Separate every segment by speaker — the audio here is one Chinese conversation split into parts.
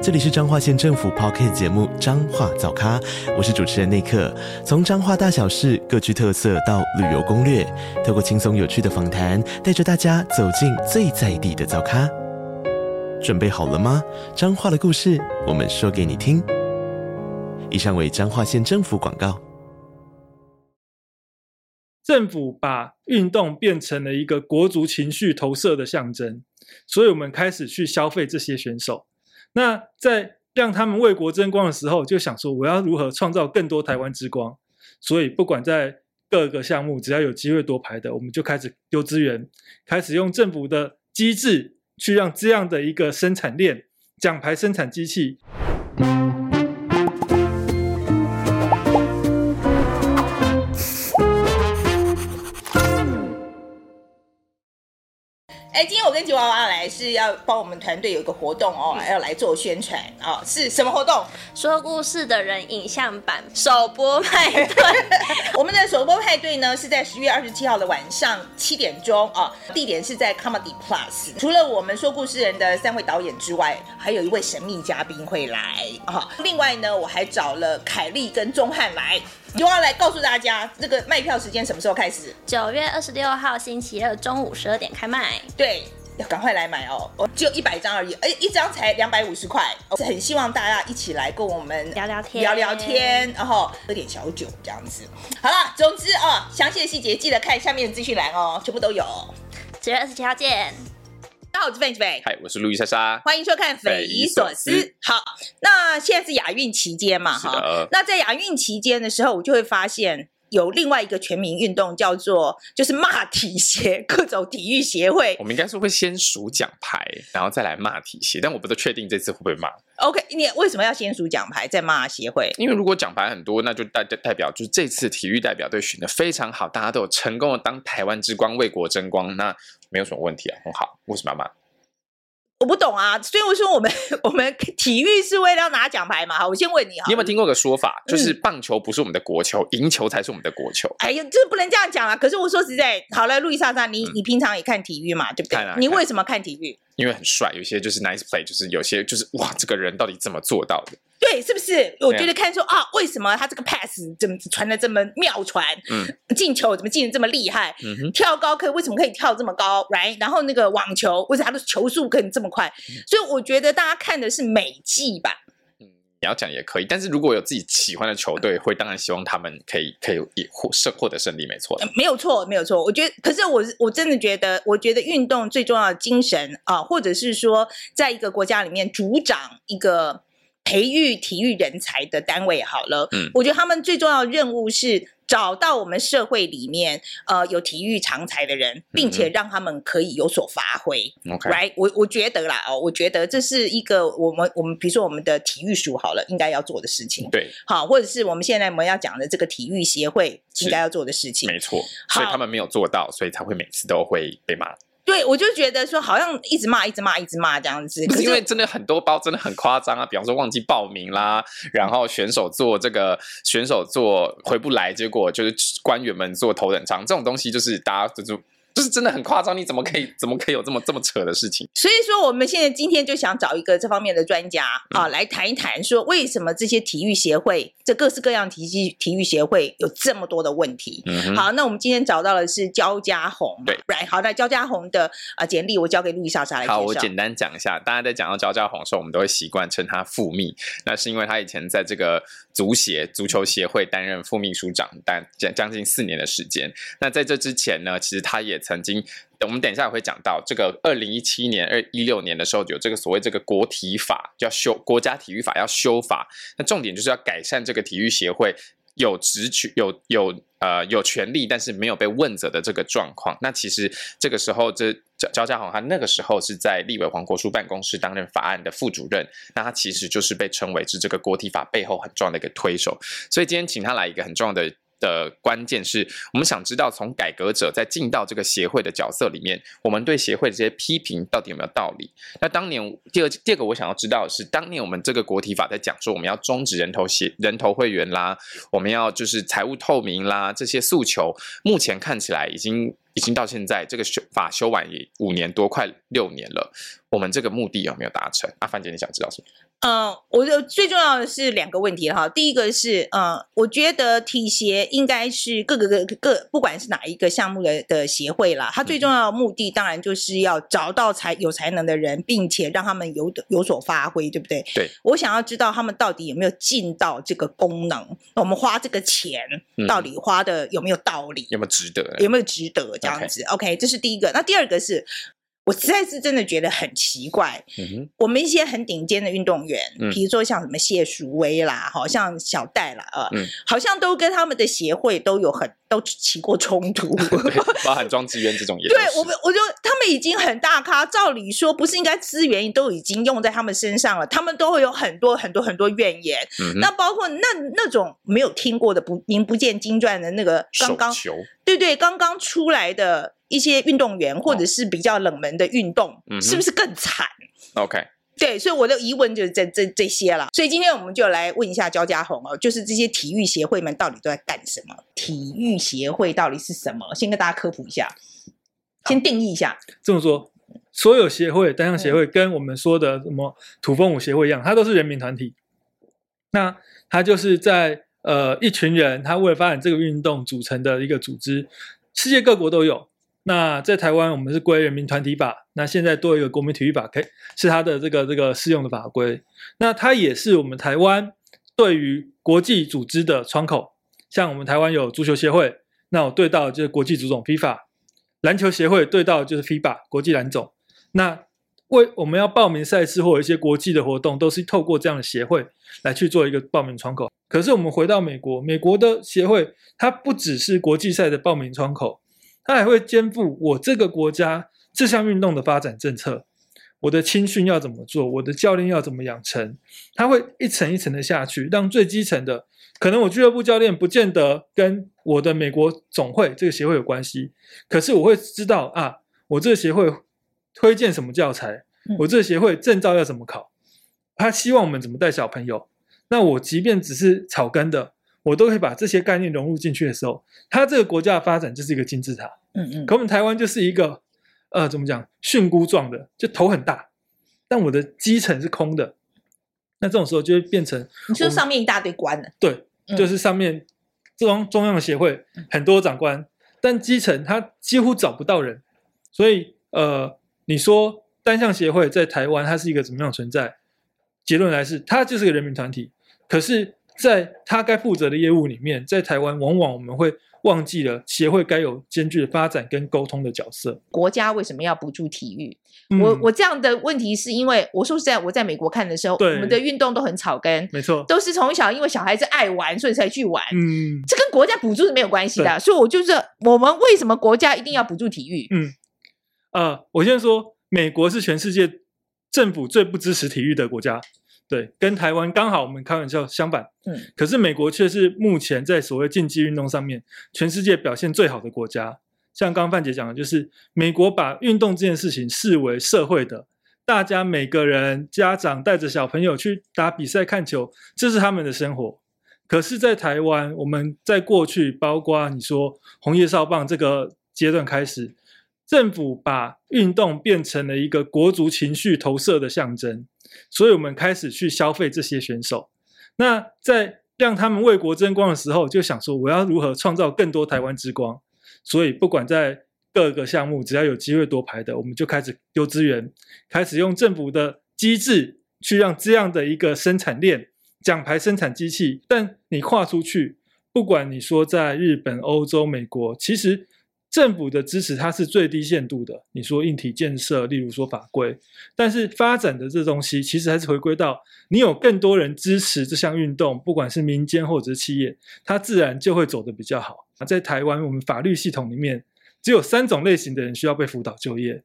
Speaker 1: 这里是彰化县政府 Podcast 节目《彰化早咖》，我是主持人内克。从彰化大小事各具特色到旅游攻略，透过轻松有趣的访谈，带着大家走进最在地的早咖。准备好了吗？彰化的故事，我们说给你听。以上为彰化县政府广告。
Speaker 2: 政府把运动变成了一个国足情绪投射的象征，所以我们开始去消费这些选手。那在让他们为国争光的时候，就想说我要如何创造更多台湾之光。所以不管在各个项目，只要有机会夺牌的，我们就开始丢资源，开始用政府的机制去让这样的一个生产链、奖牌生产机器。
Speaker 3: 哎，今天我跟吉娃娃来是要帮我们团队有一个活动哦，要来做宣传哦，是什么活动？
Speaker 4: 说故事的人影像版首播派对。
Speaker 3: 我们的首播派对呢是在十月二十七号的晚上七点钟啊，地点是在 Comedy Plus。除了我们说故事人的三位导演之外，还有一位神秘嘉宾会来啊。另外呢，我还找了凯莉跟钟汉来。就要来告诉大家，这个卖票时间什么时候开始？
Speaker 4: 九月二十六号星期二中午十二点开卖。
Speaker 3: 对，要赶快来买哦！我，只有一百张而已，哎，一张才两百五十块。很希望大家一起来跟我们
Speaker 4: 聊聊天，
Speaker 3: 聊聊天，然后喝点小酒这样子。好了，总之啊，详细的细节记得看下面的资讯栏哦，全部都有。
Speaker 4: 九月二十七号见。
Speaker 3: 大家好，我是费飞。
Speaker 5: 嗨，我是路易莎莎。欢
Speaker 3: 迎收看《匪夷所思》。好，那现在是亚运期间嘛，哈。那在亚运期间的时候，我就会发现有另外一个全民运动，叫做就是骂体协，各种体育协会。
Speaker 5: 我们应该是会先数奖牌，然后再来骂体协，但我不都确定这次会不会骂。
Speaker 3: OK，你为什么要先数奖牌再骂协会？
Speaker 5: 因为如果奖牌很多，那就代代表就是这次体育代表队选的非常好，大家都有成功的当台湾之光，为国争光，那。没有什么问题啊，很好。为什么要骂？
Speaker 3: 我不懂啊。所以我说我们 我们体育是为了要拿奖牌嘛。好，我先问你啊，
Speaker 5: 你有没有听过个说法，就是棒球不是我们的国球，赢、嗯、球才是我们的国球？
Speaker 3: 哎呀，这不能这样讲啊。可是我说实在，好了，路易莎莎，你、嗯、你平常也看体育嘛，对不对？你为什么看体育？
Speaker 5: 因为很帅，有些就是 nice play，就是有些就是哇，这个人到底怎么做到的？
Speaker 3: 对，是不是？我觉得看说啊，为什么他这个 pass 怎么传的这么妙传？嗯，进球怎么进的这么厉害？嗯，跳高可以为什么可以跳这么高？Right？然后那个网球，为什么他的球速可以这么快？嗯、所以我觉得大家看的是美技吧。
Speaker 5: 嗯，你要讲也可以，但是如果有自己喜欢的球队，会当然希望他们可以可以获胜获得胜利，没错、
Speaker 3: 呃。没有错，没有错。我觉得，可是我我真的觉得，我觉得运动最重要的精神啊，或者是说，在一个国家里面主掌一个。培育体育人才的单位好了，嗯，我觉得他们最重要的任务是找到我们社会里面呃有体育常才的人，并且让他们可以有所发挥。OK，right？我我觉得啦，哦，我觉得这是一个我们我们比如说我们的体育署好了应该要做的事情。
Speaker 5: 对，
Speaker 3: 好，或者是我们现在我们要讲的这个体育协会应该要做的事情。
Speaker 5: 没错，所以他们没有做到，所以才会每次都会被骂。
Speaker 3: 对，我就觉得说，好像一直骂，一直骂，一直骂这样子。
Speaker 5: 可是因为真的很多包真的很夸张啊，比方说忘记报名啦，然后选手做这个选手做回不来，结果就是官员们做头等舱，这种东西就是大家就。就是真的很夸张，你怎么可以 怎么可以有这么这么扯的事情？
Speaker 3: 所以说，我们现在今天就想找一个这方面的专家啊，嗯、来谈一谈，说为什么这些体育协会，这各式各样体育体育协会有这么多的问题。嗯，好，那我们今天找到的是焦家红，对，right, 好，那焦家红的啊简历我交给路易莎莎来介绍。
Speaker 5: 好，我简单讲一下，大家在讲到焦家红的时候，我们都会习惯称他副秘，那是因为他以前在这个足协足球协会担任副秘书长，但将将近四年的时间。那在这之前呢，其实他也。曾经，我们等一下也会讲到这个二零一七年、二一六年的时候，有这个所谓这个国体法要修，国家体育法要修法，那重点就是要改善这个体育协会有职权、有有呃有权利，但是没有被问责的这个状况。那其实这个时候，这焦焦家宏他那个时候是在立委黄国书办公室担任法案的副主任，那他其实就是被称为是这个国体法背后很重要的一个推手。所以今天请他来一个很重要的。的关键是我们想知道，从改革者在进到这个协会的角色里面，我们对协会的这些批评到底有没有道理？那当年第二第二个我想要知道的是，当年我们这个国体法在讲说我们要终止人头协人头会员啦，我们要就是财务透明啦这些诉求，目前看起来已经已经到现在这个修法修完也五年多，快六年了，我们这个目的有没有达成？阿范姐，你想知道什么？
Speaker 3: 呃，我就最重要的是两个问题哈。第一个是，呃，我觉得体协应该是各个各各，不管是哪一个项目的的协会啦，它最重要的目的当然就是要找到才有才能的人，并且让他们有有所发挥，对不对？
Speaker 5: 对。
Speaker 3: 我想要知道他们到底有没有尽到这个功能，我们花这个钱到底花的有没有道理，
Speaker 5: 嗯、有没有值得？
Speaker 3: 有没有值得这样子？Okay. OK，这是第一个。那第二个是。我实在是真的觉得很奇怪，嗯、我们一些很顶尖的运动员，嗯、比如说像什么谢淑薇啦，好像小戴啦，呃，嗯、好像都跟他们的协会都有很都起过冲突，
Speaker 5: 包含庄智渊这种也。
Speaker 3: 对我们，我就他们已经很大咖，照理说不是应该资源都已经用在他们身上了，他们都会有很多很多很多怨言。嗯、那包括那那种没有听过的不名不见经传的那个刚刚，球对对，刚刚出来的。一些运动员或者是比较冷门的运动，哦、是不是更惨
Speaker 5: ？OK，
Speaker 3: 对，所以我的疑问就是这这这些了。所以今天我们就来问一下焦家红哦，就是这些体育协会们到底都在干什么？体育协会到底是什么？先跟大家科普一下，先定义一下。
Speaker 2: 这么说，所有协会、单项协会跟我们说的什么土风舞协会一样，它都是人民团体。那它就是在呃一群人，他为了发展这个运动组成的一个组织，世界各国都有。那在台湾，我们是归人民团体法。那现在多一个国民体育法，可以是它的这个这个适用的法规。那它也是我们台湾对于国际组织的窗口。像我们台湾有足球协会，那我对到就是国际足总 FIFA；篮球协会对到就是 FIBA 国际篮总。那为我们要报名赛事或一些国际的活动，都是透过这样的协会来去做一个报名窗口。可是我们回到美国，美国的协会它不只是国际赛的报名窗口。他还会肩负我这个国家这项运动的发展政策，我的青训要怎么做，我的教练要怎么养成，他会一层一层的下去，让最基层的，可能我俱乐部教练不见得跟我的美国总会这个协会有关系，可是我会知道啊，我这个协会推荐什么教材，我这个协会证照要怎么考，他希望我们怎么带小朋友，那我即便只是草根的。我都可以把这些概念融入进去的时候，它这个国家的发展就是一个金字塔。嗯嗯。可我们台湾就是一个，呃，怎么讲，蕈菇状的，就头很大，但我的基层是空的。那这种时候就会变成，
Speaker 3: 你说上面一大堆官呢？
Speaker 2: 对，就是上面中中央的协会很多长官，但基层他几乎找不到人。所以，呃，你说单项协会在台湾它是一个怎么样存在？结论来是，它就是个人民团体。可是。在他该负责的业务里面，在台湾往往我们会忘记了协会该有兼具的发展跟沟通的角色。
Speaker 3: 国家为什么要补助体育？嗯、我我这样的问题是因为我说实在，我在美国看的时候，我们的运动都很草根，
Speaker 2: 没错，
Speaker 3: 都是从小因为小孩子爱玩，所以才去玩。嗯，这跟国家补助是没有关系的。对所以，我就是我们为什么国家一定要补助体育？
Speaker 2: 嗯，呃，我先说，美国是全世界政府最不支持体育的国家。对，跟台湾刚好我们开玩笑相反，嗯，可是美国却是目前在所谓竞技运动上面，全世界表现最好的国家。像刚刚范姐讲的，就是美国把运动这件事情视为社会的，大家每个人家长带着小朋友去打比赛看球，这是他们的生活。可是，在台湾，我们在过去，包括你说红叶少棒这个阶段开始，政府把运动变成了一个国族情绪投射的象征。所以我们开始去消费这些选手。那在让他们为国争光的时候，就想说我要如何创造更多台湾之光。所以不管在各个项目，只要有机会夺牌的，我们就开始丢资源，开始用政府的机制去让这样的一个生产链、奖牌生产机器。但你跨出去，不管你说在日本、欧洲、美国，其实。政府的支持它是最低限度的，你说硬体建设，例如说法规，但是发展的这东西其实还是回归到你有更多人支持这项运动，不管是民间或者是企业，它自然就会走得比较好。在台湾，我们法律系统里面只有三种类型的人需要被辅导就业，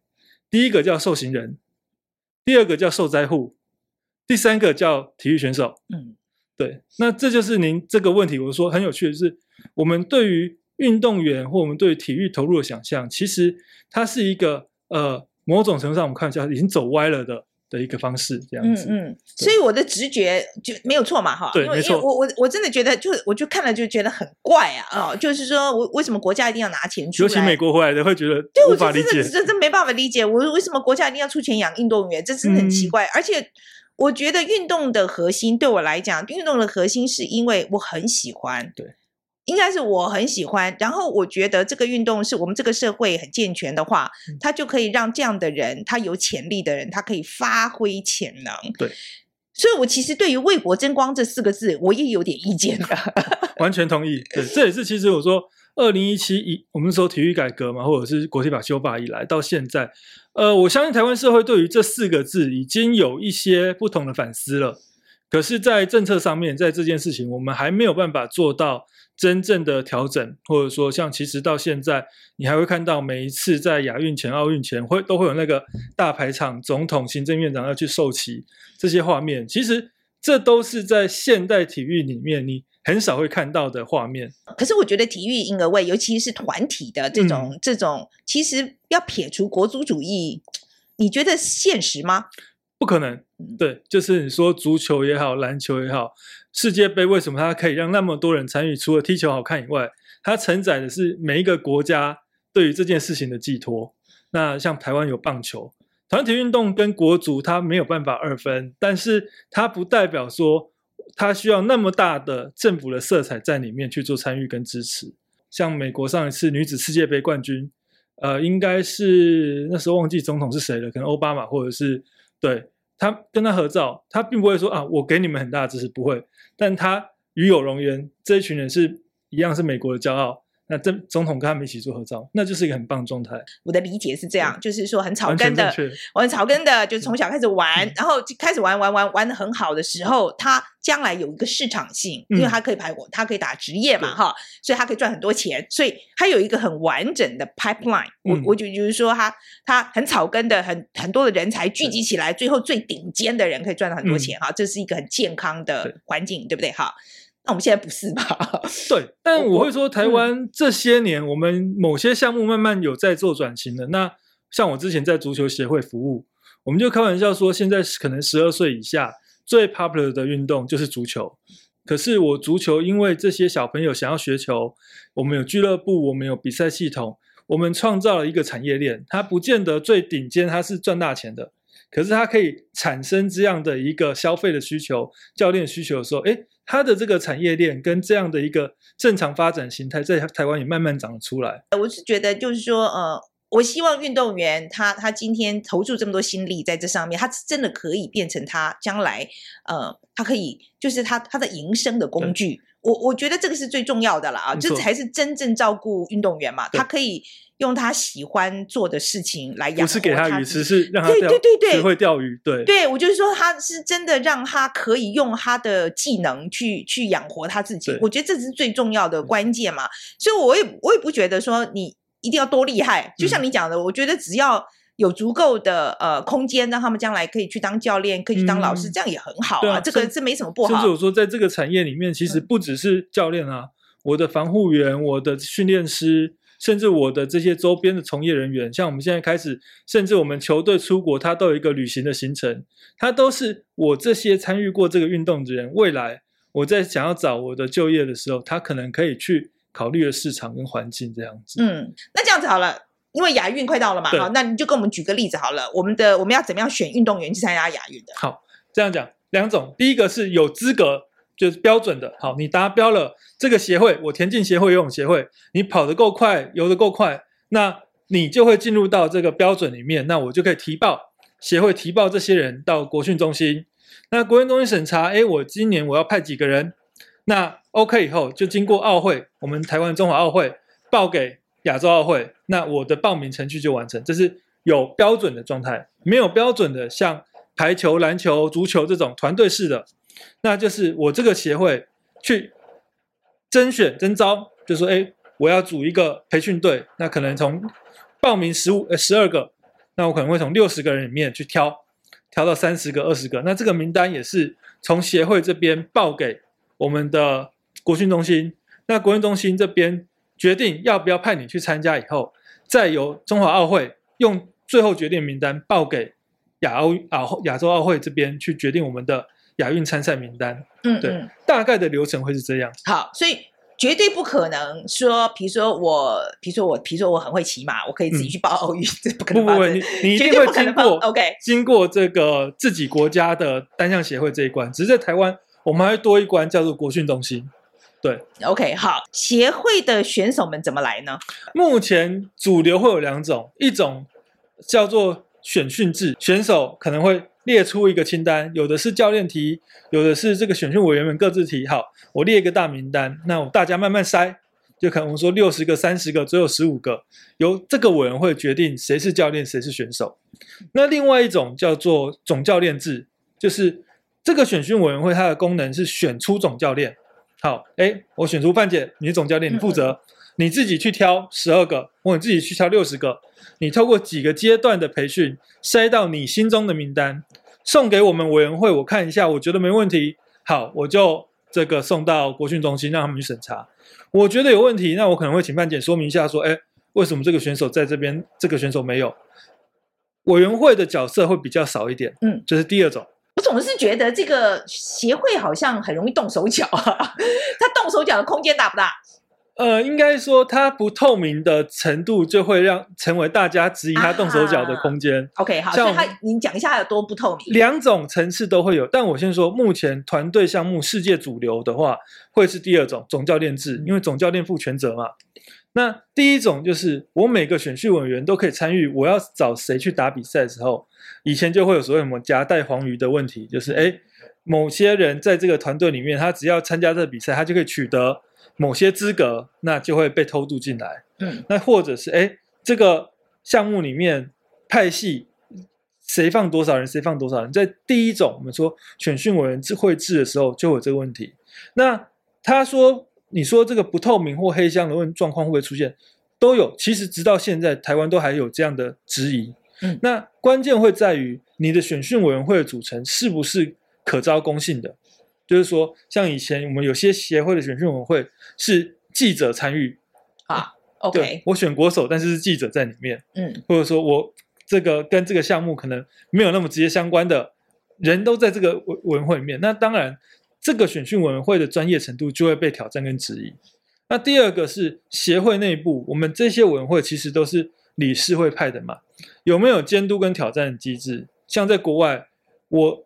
Speaker 2: 第一个叫受刑人，第二个叫受灾户，第三个叫体育选手。嗯，对，那这就是您这个问题，我说很有趣的是，我们对于运动员或我们对体育投入的想象，其实它是一个呃某种程度上我们看一下已经走歪了的。的一个方式，这样子，
Speaker 3: 嗯嗯，所以我的直觉就没有错嘛，哈，
Speaker 2: 对，没错，
Speaker 3: 我我我真的觉得，就我就看了就觉得很怪啊，哦，就是说我为什么国家一定要拿钱出来？
Speaker 2: 尤其美国回来的会觉得
Speaker 3: 对，我真的真没办法理解，我为什么国家一定要出钱养运动员？这真的很奇怪。嗯、而且我觉得运动的核心对我来讲，运动的核心是因为我很喜欢，对。应该是我很喜欢，然后我觉得这个运动是我们这个社会很健全的话，它就可以让这样的人，他有潜力的人，他可以发挥潜能。
Speaker 2: 对，
Speaker 3: 所以我其实对于“为国争光”这四个字，我也有点意见的。
Speaker 2: 完全同意，对，这也是其实我说二零一七一我们说体育改革嘛，或者是国体法修法以来到现在，呃，我相信台湾社会对于这四个字已经有一些不同的反思了。可是，在政策上面，在这件事情，我们还没有办法做到。真正的调整，或者说像其实到现在，你还会看到每一次在亚运前、奥运前会都会有那个大排场，总统、行政院长要去授旗这些画面。其实这都是在现代体育里面你很少会看到的画面。
Speaker 3: 可是我觉得体育婴儿位，尤其是团体的这种、嗯、这种，其实要撇除国族主义，你觉得现实吗？
Speaker 2: 不可能。对，就是你说足球也好，篮球也好。世界杯为什么它可以让那么多人参与？除了踢球好看以外，它承载的是每一个国家对于这件事情的寄托。那像台湾有棒球，团体运动跟国足它没有办法二分，但是它不代表说它需要那么大的政府的色彩在里面去做参与跟支持。像美国上一次女子世界杯冠军，呃，应该是那时候忘记总统是谁了，可能奥巴马或者是对。他跟他合照，他并不会说啊，我给你们很大的支持，不会。但他与有荣焉，这一群人是一样，是美国的骄傲。那这总统跟他们一起做合照，那就是一个很棒的状态。
Speaker 3: 我的理解是这样，就是说很草根的，我很草根的，就从小开始玩，然后就开始玩玩玩玩的很好的时候，他将来有一个市场性，因为他可以排，他可以打职业嘛，哈，所以他可以赚很多钱，所以他有一个很完整的 pipeline。我我就就是说，他他很草根的，很很多的人才聚集起来，最后最顶尖的人可以赚到很多钱，哈，这是一个很健康的环境，对不对？哈。那我们现在不是吧？
Speaker 2: 对，但我会说，台湾这些年，我们某些项目慢慢有在做转型的。那像我之前在足球协会服务，我们就开玩笑说，现在可能十二岁以下最 popular 的运动就是足球。可是我足球，因为这些小朋友想要学球，我们有俱乐部，我们有比赛系统，我们创造了一个产业链。它不见得最顶尖，它是赚大钱的。可是它可以产生这样的一个消费的需求、教练需求的时候，诶，它的这个产业链跟这样的一个正常发展形态，在台湾也慢慢长出来。
Speaker 3: 我是觉得，就是说，呃，我希望运动员他他今天投注这么多心力在这上面，他真的可以变成他将来，呃，他可以就是他他的营生的工具。我我觉得这个是最重要的了啊，这才是真正照顾运动员嘛，他可以。用他喜欢做的事情来养，
Speaker 2: 不是给他鱼吃，是让他
Speaker 3: 对对对对
Speaker 2: 学会钓鱼。对
Speaker 3: 对，我就是说，他是真的让他可以用他的技能去去养活他自己。我觉得这是最重要的关键嘛。所以我也我也不觉得说你一定要多厉害，就像你讲的，嗯、我觉得只要有足够的呃空间，让他们将来可以去当教练，可以去当老师，嗯、这样也很好啊。啊这个这没什么不好。
Speaker 2: 甚至我说，在这个产业里面，其实不只是教练啊，嗯、我的防护员，我的训练师。甚至我的这些周边的从业人员，像我们现在开始，甚至我们球队出国，他都有一个旅行的行程，他都是我这些参与过这个运动的人，未来我在想要找我的就业的时候，他可能可以去考虑的市场跟环境这样子。
Speaker 3: 嗯，那这样子好了，因为亚运快到了嘛，好，那你就跟我们举个例子好了，我们的我们要怎么样选运动员去参加亚运的？
Speaker 2: 好，这样讲两种，第一个是有资格。就是标准的，好，你达标了这个协会，我田径协会、游泳协会，你跑得够快，游得够快，那你就会进入到这个标准里面，那我就可以提报协会提报这些人到国训中心，那国训中心审查，诶，我今年我要派几个人，那 OK 以后就经过奥会，我们台湾中华奥会报给亚洲奥会，那我的报名程序就完成，这是有标准的状态，没有标准的，像排球、篮球、足球这种团队式的。那就是我这个协会去甄选征召，就说，哎，我要组一个培训队，那可能从报名十五呃十二个，那我可能会从六十个人里面去挑，挑到三十个、二十个，那这个名单也是从协会这边报给我们的国训中心，那国训中心这边决定要不要派你去参加以后，再由中华奥会用最后决定名单报给亚欧亚亚洲奥会这边去决定我们的亚运参赛名单。
Speaker 3: 嗯，
Speaker 2: 对，
Speaker 3: 嗯
Speaker 2: 大概的流程会是这样。
Speaker 3: 好，所以绝对不可能说，比如说我，比如说我，比如说我很会骑马，我可以自己去报奥运，这不可能。
Speaker 2: 不不不，你你一定
Speaker 3: 会经
Speaker 2: 过
Speaker 3: OK
Speaker 2: 经过这个自己国家的单项协会这一关，只是在台湾我们还会多一关叫做国训中心。对
Speaker 3: OK，好，协会的选手们怎么来呢？
Speaker 2: 目前主流会有两种，一种叫做选训制，选手可能会列出一个清单，有的是教练提，有的是这个选训委员们各自提。好，我列一个大名单，那大家慢慢筛，就可能我们说六十个、三十个，只有十五个，由这个委员会决定谁是教练，谁是选手。那另外一种叫做总教练制，就是这个选训委员会它的功能是选出总教练。好，哎，我选出范姐，你是总教练，你负责，你自己去挑十二个，或你自己去挑六十个，你透过几个阶段的培训，筛到你心中的名单，送给我们委员会，我看一下，我觉得没问题，好，我就这个送到国训中心让他们去审查。我觉得有问题，那我可能会请范姐说明一下，说，哎，为什么这个选手在这边，这个选手没有？委员会的角色会比较少一点，
Speaker 3: 嗯，
Speaker 2: 这是第二种。
Speaker 3: 我总是觉得这个协会好像很容易动手脚啊，他动手脚的空间大不大？
Speaker 2: 呃，应该说它不透明的程度，就会让成为大家质疑他动手脚的空间。
Speaker 3: 啊、OK，好，
Speaker 2: 像
Speaker 3: 所以他，你讲一下它有多不透明？
Speaker 2: 两种层次都会有，但我先说，目前团队项目世界主流的话，会是第二种总教练制，因为总教练负全责嘛。那第一种就是我每个选训委员都可以参与，我要找谁去打比赛的时候，以前就会有所谓什么夹带黄鱼的问题，就是诶某些人在这个团队里面，他只要参加这个比赛，他就可以取得某些资格，那就会被偷渡进来。
Speaker 3: 嗯，
Speaker 2: 那或者是哎这个项目里面派系谁放多少人，谁放多少人，在第一种我们说选训委员会制的时候就有这个问题。那他说。你说这个不透明或黑箱的问状况会不会出现？都有。其实直到现在，台湾都还有这样的质疑。
Speaker 3: 嗯，
Speaker 2: 那关键会在于你的选训委员会的组成是不是可招公信的？就是说，像以前我们有些协会的选训委员会是记者参与
Speaker 3: 啊。OK，
Speaker 2: 我选国手，但是是记者在里面。
Speaker 3: 嗯，
Speaker 2: 或者说我这个跟这个项目可能没有那么直接相关的人都在这个委委员会里面。那当然。这个选训委员会的专业程度就会被挑战跟质疑。那第二个是协会内部，我们这些委员会其实都是理事会派的嘛，有没有监督跟挑战的机制？像在国外，我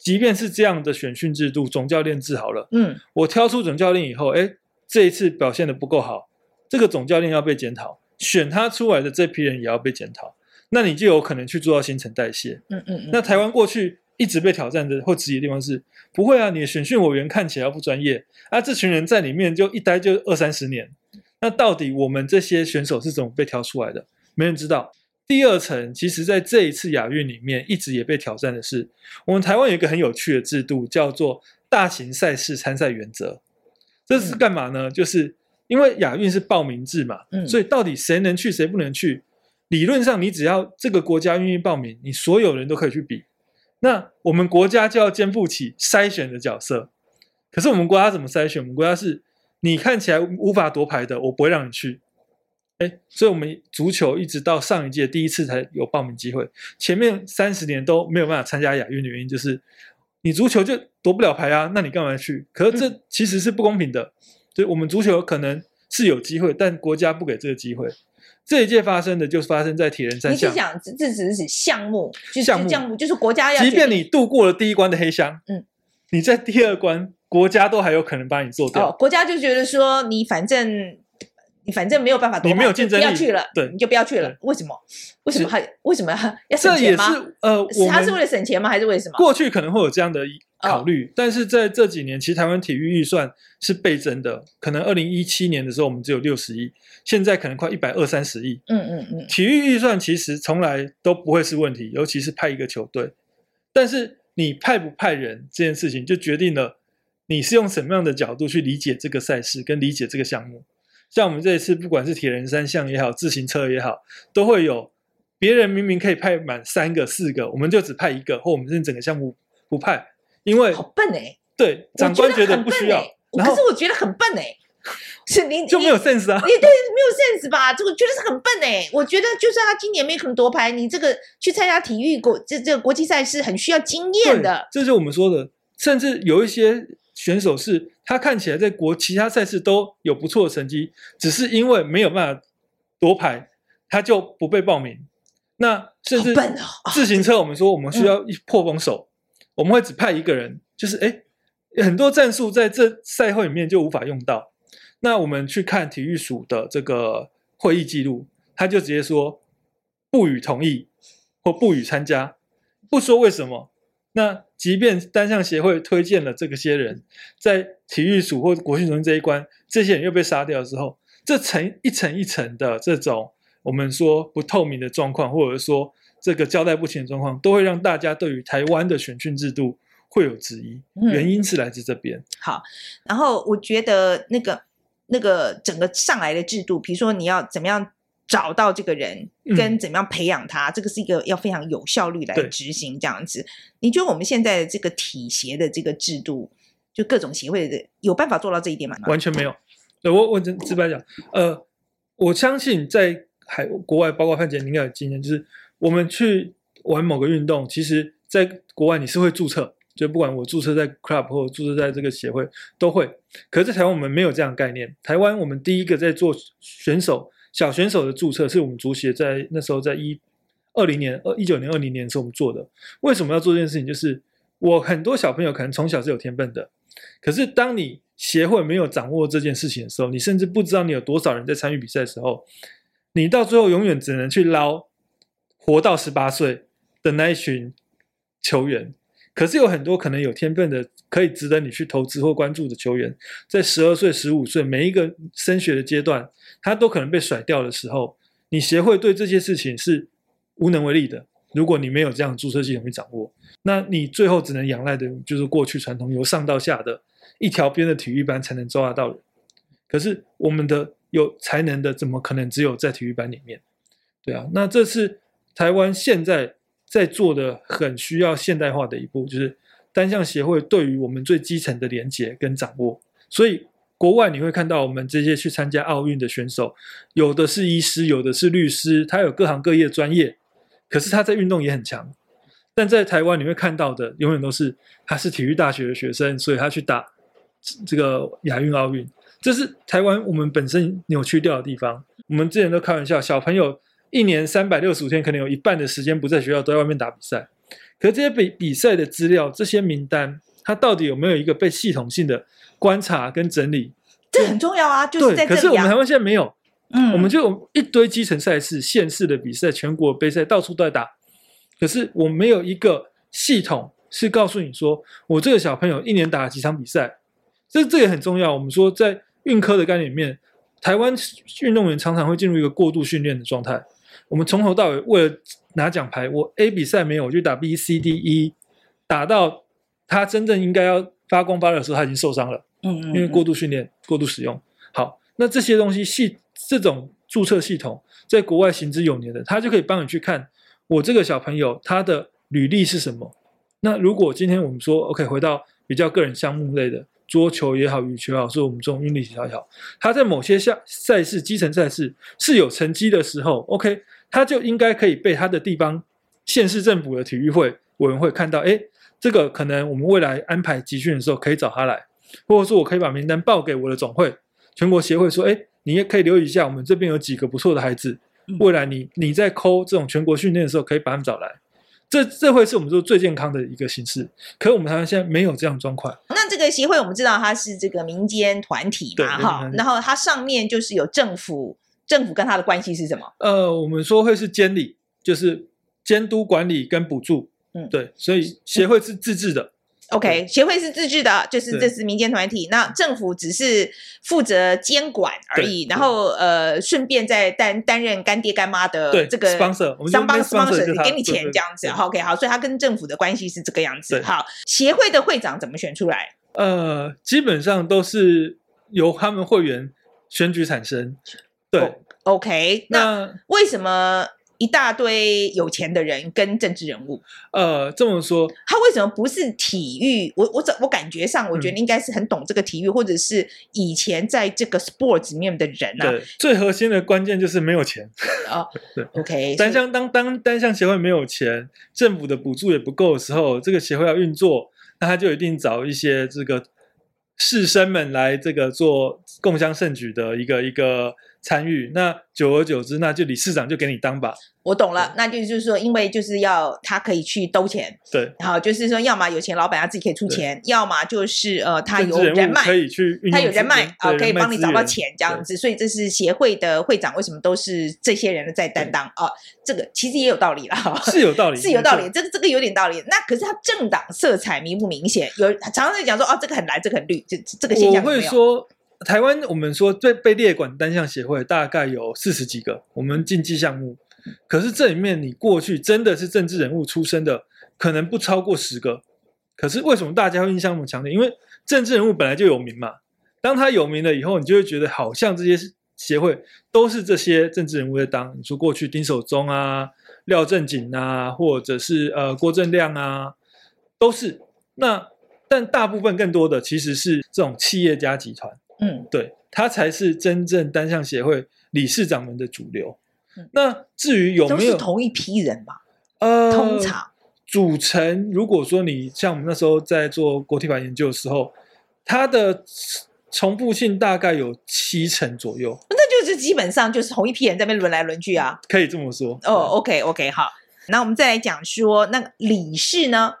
Speaker 2: 即便是这样的选训制度，总教练制好了，
Speaker 3: 嗯，
Speaker 2: 我挑出总教练以后，哎，这一次表现的不够好，这个总教练要被检讨，选他出来的这批人也要被检讨，那你就有可能去做到新陈代谢。
Speaker 3: 嗯嗯，嗯，
Speaker 2: 那台湾过去。一直被挑战的或质疑的地方是，不会啊，你的选训委员看起来不专业啊，这群人在里面就一待就二三十年，那到底我们这些选手是怎么被挑出来的？没人知道。第二层，其实在这一次亚运里面，一直也被挑战的是，我们台湾有一个很有趣的制度，叫做大型赛事参赛原则。这是干嘛呢？嗯、就是因为亚运是报名制嘛，嗯，所以到底谁能去，谁不能去？理论上，你只要这个国家愿意报名，你所有人都可以去比。那我们国家就要肩负起筛选的角色，可是我们国家怎么筛选？我们国家是你看起来无法夺牌的，我不会让你去。哎，所以我们足球一直到上一届第一次才有报名机会，前面三十年都没有办法参加亚运的原因就是你足球就夺不了牌啊，那你干嘛去？可是这其实是不公平的，所以我们足球可能是有机会，但国家不给这个机会。这一届发生的就是发生在铁人三项。
Speaker 3: 你是讲这只是指项目，就是
Speaker 2: 项目，
Speaker 3: 项目就是国家要。
Speaker 2: 即便你度过了第一关的黑箱，
Speaker 3: 嗯，
Speaker 2: 你在第二关，国家都还有可能把你做掉。
Speaker 3: 哦，国家就觉得说你反正你反正没有办法，
Speaker 2: 你没有竞争力，
Speaker 3: 不要去了，
Speaker 2: 对，
Speaker 3: 你就不要去了。为什么？为什么还为什么要省钱吗？
Speaker 2: 这也是呃，
Speaker 3: 他是为了省钱吗？还是为什么？
Speaker 2: 过去可能会有这样的。考虑，
Speaker 3: 哦，
Speaker 2: 但是在这几年，其实台湾体育预算是倍增的。可能二零一七年的时候，我们只有六十亿，现在可能快一百二三十亿。
Speaker 3: 嗯嗯嗯，
Speaker 2: 体育预算其实从来都不会是问题，尤其是派一个球队。但是你派不派人这件事情，就决定了你是用什么样的角度去理解这个赛事，跟理解这个项目。像我们这一次，不管是铁人三项也好，自行车也好，都会有别人明明可以派满三个、四个，我们就只派一个，或我们是整个项目不派。因为
Speaker 3: 好笨哎、欸，
Speaker 2: 对长官觉得不需要，
Speaker 3: 可是我觉得很笨哎、欸。是你
Speaker 2: 就没有 sense 啊？
Speaker 3: 你对，没有 sense 吧？这个觉得是很笨哎。我觉得就算他今年没可能夺牌，你这个去参加体育国这这个国际赛事很需要经验的。
Speaker 2: 这就是我们说的，甚至有一些选手是他看起来在国其他赛事都有不错的成绩，只是因为没有办法夺牌，他就不被报名。那甚至自行车，我们说我们需要一破风手，我们会只派一个人，就是哎，很多战术在这赛会里面就无法用到。那我们去看体育署的这个会议记录，他就直接说不予同意或不予参加，不说为什么。那即便单项协会推荐了这个些人，在体育署或国训中心这一关，这些人又被杀掉之后，这层一层一层的这种。我们说不透明的状况，或者说这个交代不清的状况，都会让大家对于台湾的选训制度会有质疑。原因是来自这边。
Speaker 3: 嗯。好，然后我觉得那个那个整个上来的制度，比如说你要怎么样找到这个人，跟怎么样培养他，嗯、这个是一个要非常有效率来执行这样子。你觉得我们现在的这个体协的这个制度，就各种协会的有办法做到这一点吗？
Speaker 2: 完全没有。对，我我直直白讲，呃，我相信在。海国外包括范姐，你应该有经验，就是我们去玩某个运动，其实在国外你是会注册，就不管我注册在 club 或者注册在这个协会都会。可是在台湾我们没有这样的概念。台湾我们第一个在做选手小选手的注册，是我们足协在那时候在一二零年、二一九年、二零年的时候我们做的。为什么要做这件事情？就是我很多小朋友可能从小是有天分的，可是当你协会没有掌握这件事情的时候，你甚至不知道你有多少人在参与比赛的时候。你到最后永远只能去捞活到十八岁的那一群球员，可是有很多可能有天分的，可以值得你去投资或关注的球员，在十二岁、十五岁每一个升学的阶段，他都可能被甩掉的时候，你协会对这些事情是无能为力的。如果你没有这样注册系统去掌握，那你最后只能仰赖的就是过去传统由上到下的一条边的体育班才能抓得到人。可是我们的。有才能的，怎么可能只有在体育班里面？对啊，那这是台湾现在在做的很需要现代化的一步，就是单项协会对于我们最基层的连接跟掌握。所以国外你会看到我们这些去参加奥运的选手，有的是医师，有的是律师，他有各行各业专业，可是他在运动也很强。但在台湾你会看到的，永远都是他是体育大学的学生，所以他去打这个亚运、奥运。这是台湾我们本身扭曲掉的地方。我们之前都开玩笑，小朋友一年三百六十五天，可能有一半的时间不在学校，都在外面打比赛。可是这些比比赛的资料、这些名单，它到底有没有一个被系统性的观察跟整理？
Speaker 3: 这很重要啊！就是在这里啊。
Speaker 2: 可是我们台湾现在没有，嗯，我们就有一堆基层赛事、县市的比赛、全国杯赛，到处都在打。可是我没有一个系统是告诉你说，我这个小朋友一年打了几场比赛。这这也很重要。我们说在。运科的概念里面，台湾运动员常常会进入一个过度训练的状态。我们从头到尾为了拿奖牌，我 A 比赛没有，我就打 B、C、D、E，打到他真正应该要发光发热的时候，他已经受伤了。嗯，因为过度训练、过度使用。好，那这些东西系这种注册系统在国外行之有年的，他就可以帮你去看我这个小朋友他的履历是什么。那如果今天我们说 OK，回到比较个人项目类的。桌球也好，羽球也好，是我们这种运力体操也好，他在某些项赛事、基层赛事是有成绩的时候，OK，他就应该可以被他的地方县市政府的体育会委员会看到，哎，这个可能我们未来安排集训的时候可以找他来，或者说我可以把名单报给我的总会、全国协会，说，哎，你也可以留意一下，我们这边有几个不错的孩子，未来你你在抠这种全国训练的时候，可以把他们找来。这这会是我们说最健康的一个形式，可是我们台湾现在没有这样状况。
Speaker 3: 那这个协会我们知道它是这个民间团体嘛，哈，然后它上面就是有政府，政府跟他的关系是什么？
Speaker 2: 呃，我们说会是监理，就是监督管理跟补助，嗯，对，所以协会是自治的。嗯
Speaker 3: OK，协会是自治的，就是这是民间团体，那政府只是负责监管而已，然后呃，顺便再担担任干爹干妈的这个
Speaker 2: sponsor，我们
Speaker 3: sponsor 给你钱这样子。OK，好，所以他跟政府的关系是这个样子。好，协会的会长怎么选出来？
Speaker 2: 呃，基本上都是由他们会员选举产生。对，
Speaker 3: 哦，OK，那为什么？一大堆有钱的人跟政治人物。
Speaker 2: 呃，这么说，
Speaker 3: 他为什么不是体育？我我我感觉上，我觉得应该是很懂这个体育，嗯、或者是以前在这个 sports 里面的人啊。
Speaker 2: 对，最核心的关键就是没有钱
Speaker 3: 啊。对，OK。
Speaker 2: 单项当当单项协会没有钱，政府的补助也不够的时候，这个协会要运作，那他就一定找一些这个士绅们来这个做共襄盛举的一个一个参与。那久而久之，那就理事长就给你当吧。
Speaker 3: 我懂了，那就是说，因为就是要他可以去兜钱，
Speaker 2: 对，
Speaker 3: 然后就是说，要么有钱老板他自己可以出钱，要么就是呃，他有人脉
Speaker 2: 可以去，
Speaker 3: 他有人脉啊，可以帮你找到钱这样子，所以这是协会的会长为什么都是这些人在担当啊？这个其实也有道理了，
Speaker 2: 是有道理，
Speaker 3: 是有道理，这个这个有点道理。那可是他政党色彩明不明显？有常常在讲说，哦，这个很蓝，这个很绿，这这个现象
Speaker 2: 我会说，台湾我们说被被列管单项协会大概有四十几个，我们竞技项目。可是这里面，你过去真的是政治人物出身的，可能不超过十个。可是为什么大家会印象那么强烈？因为政治人物本来就有名嘛。当他有名了以后，你就会觉得好像这些协会都是这些政治人物在当。你说过去丁守中啊、廖正景啊，或者是呃郭正亮啊，都是。那但大部分更多的其实是这种企业家集团。嗯，对，他才是真正单项协会理事长们的主流。那至于有没有
Speaker 3: 同一批人吧？
Speaker 2: 呃，
Speaker 3: 通常
Speaker 2: 组成，如果说你像我们那时候在做国体法研究的时候，它的重复性大概有七成左右。
Speaker 3: 那就是基本上就是同一批人在那边轮来轮去啊，
Speaker 2: 可以这么说。
Speaker 3: 哦，OK OK，好，那我们再来讲说那个理事呢？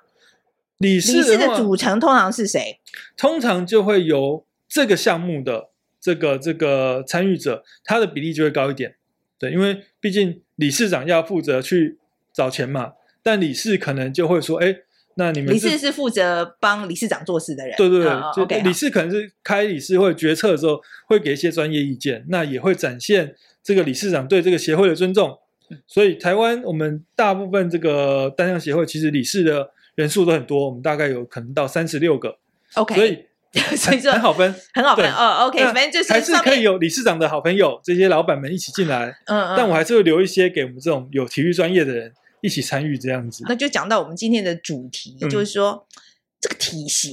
Speaker 2: 理事
Speaker 3: 理事的组成通常是谁？
Speaker 2: 通常就会由这个项目的这个这个参与者，他的比例就会高一点。对，因为毕竟理事长要负责去找钱嘛，但理事可能就会说：“哎，那你们
Speaker 3: 理事是负责帮理事长做事的人。”
Speaker 2: 对对对，
Speaker 3: 哦、
Speaker 2: 就理事可能是开理事会决策的时候会给一些专业意见，那也会展现这个理事长对这个协会的尊重。所以台湾我们大部分这个单项协会其实理事的人数都很多，我们大概有可能到三十六个。
Speaker 3: OK，
Speaker 2: 所以。
Speaker 3: 所以说
Speaker 2: 很好分，
Speaker 3: 很好分哦。OK，反正就是
Speaker 2: 还是可以有理事长的好朋友，这些老板们一起进来。嗯嗯。但我还是会留一些给我们这种有体育专业的人一起参与这样子。
Speaker 3: 那就讲到我们今天的主题，就是说。这个体协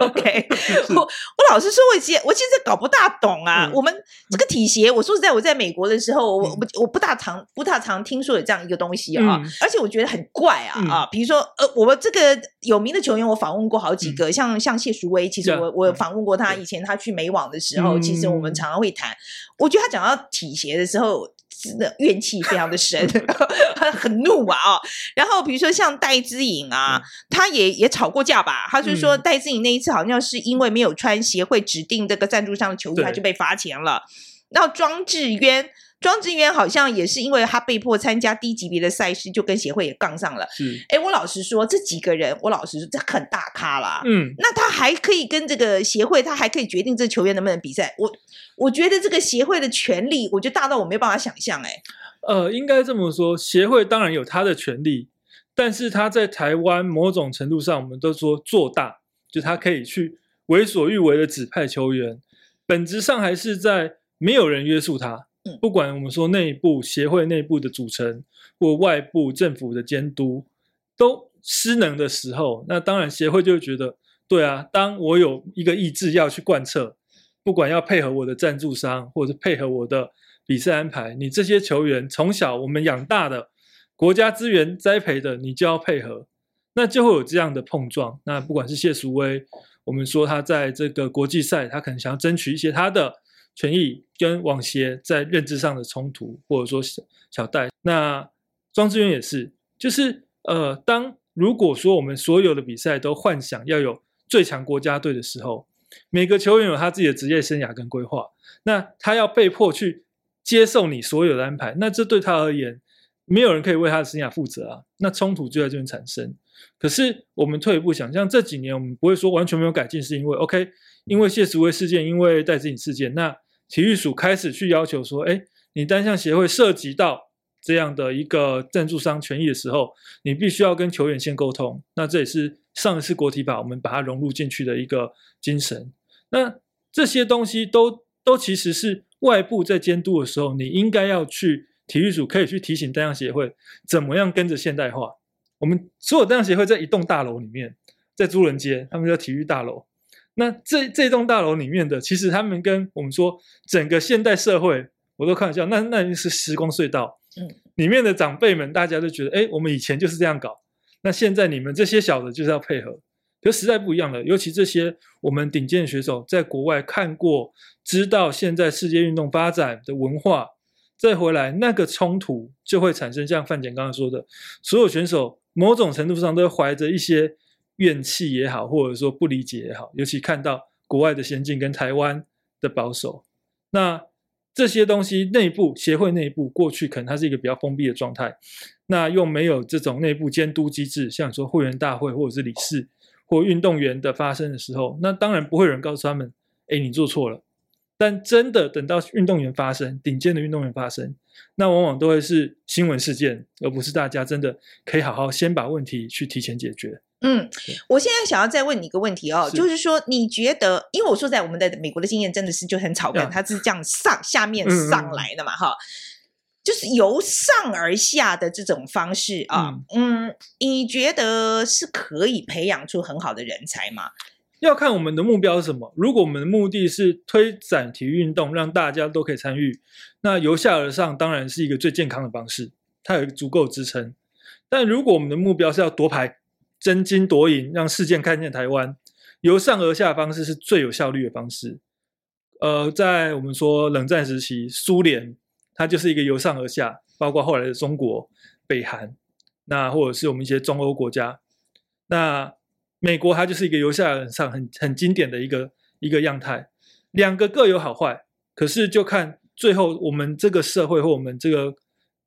Speaker 3: ，OK，我我老实说，我其实我其实搞不大懂啊。嗯、我们这个体协，我说实在，我在美国的时候，我我我不大常不大常听说有这样一个东西啊，嗯、而且我觉得很怪啊、嗯、啊。比如说，呃，我们这个有名的球员，我访问过好几个，嗯、像像谢淑薇，其实我、嗯、我访问过他，以前他去美网的时候，嗯、其实我们常常会谈。我觉得他讲到体协的时候。真的怨气非常的深，很怒啊、哦！然后比如说像戴资颖啊，他也也吵过架吧？他就说戴资颖那一次好像是因为没有穿协会指定这个赞助商的球衣，他就被罚钱了。然后庄智渊，庄智渊好像也是因为他被迫参加低级别的赛事，就跟协会也杠上了。是，哎，我老实说，这几个人，我老实说，这很大咖啦。嗯，那他还可以跟这个协会，他还可以决定这球员能不能比赛。我。我觉得这个协会的权力，我觉得大到我没有办法想象。哎，
Speaker 2: 呃，应该这么说，协会当然有他的权利，但是他在台湾某种程度上，我们都说做大，就他可以去为所欲为的指派球员，本质上还是在没有人约束他。不管我们说内部协会内部的组成或外部政府的监督都失能的时候，那当然协会就会觉得，对啊，当我有一个意志要去贯彻。不管要配合我的赞助商，或者配合我的比赛安排，你这些球员从小我们养大的，国家资源栽培的，你就要配合，那就会有这样的碰撞。那不管是谢淑薇，我们说他在这个国际赛，他可能想要争取一些他的权益，跟网协在认知上的冲突，或者说小小戴，那庄智渊也是，就是呃，当如果说我们所有的比赛都幻想要有最强国家队的时候。每个球员有他自己的职业生涯跟规划，那他要被迫去接受你所有的安排，那这对他而言，没有人可以为他的生涯负责啊。那冲突就在这边产生。可是我们退一步想，像这几年我们不会说完全没有改进，是因为 OK，因为谢淑薇事件，因为戴资颖事件，那体育署开始去要求说，哎，你单项协会涉及到这样的一个赞助商权益的时候，你必须要跟球员先沟通。那这也是。上一次国体法，我们把它融入进去的一个精神。那这些东西都都其实是外部在监督的时候，你应该要去体育署可以去提醒单项协会怎么样跟着现代化。我们所有单项协会在一栋大楼里面，在朱人街，他们叫体育大楼。那这这栋大楼里面的，其实他们跟我们说整个现代社会，我都开玩笑，那那是时光隧道。嗯，里面的长辈们，大家都觉得，哎，我们以前就是这样搞。那现在你们这些小的，就是要配合。可时代不一样了，尤其这些我们顶尖的选手，在国外看过，知道现在世界运动发展的文化，再回来那个冲突就会产生。像范简刚刚说的，所有选手某种程度上都怀着一些怨气也好，或者说不理解也好，尤其看到国外的先进跟台湾的保守，那这些东西内部协会内部过去可能它是一个比较封闭的状态，那又没有这种内部监督机制，像说会员大会或者是理事。或运动员的发生的时候，那当然不会有人告诉他们：“哎，你做错了。”但真的等到运动员发生，顶尖的运动员发生，那往往都会是新闻事件，而不是大家真的可以好好先把问题去提前解决。
Speaker 3: 嗯，我现在想要再问你一个问题哦，是就是说，你觉得，因为我说在我们的美国的经验真的是就很草根，它是这样上下面上来的嘛，哈、嗯。就是由上而下的这种方式啊，嗯，嗯，你觉得是可以培养出很好的人才吗？
Speaker 2: 要看我们的目标是什么。如果我们的目的是推展体育运动，让大家都可以参与，那由下而上当然是一个最健康的方式，它有一个足够支撑。但如果我们的目标是要夺牌、争金夺银，让世界看见台湾，由上而下方式是最有效率的方式。呃，在我们说冷战时期，苏联。它就是一个由上而下，包括后来的中国、北韩，那或者是我们一些中欧国家。那美国它就是一个由下而上很很经典的一个一个样态。两个各有好坏，可是就看最后我们这个社会或我们这个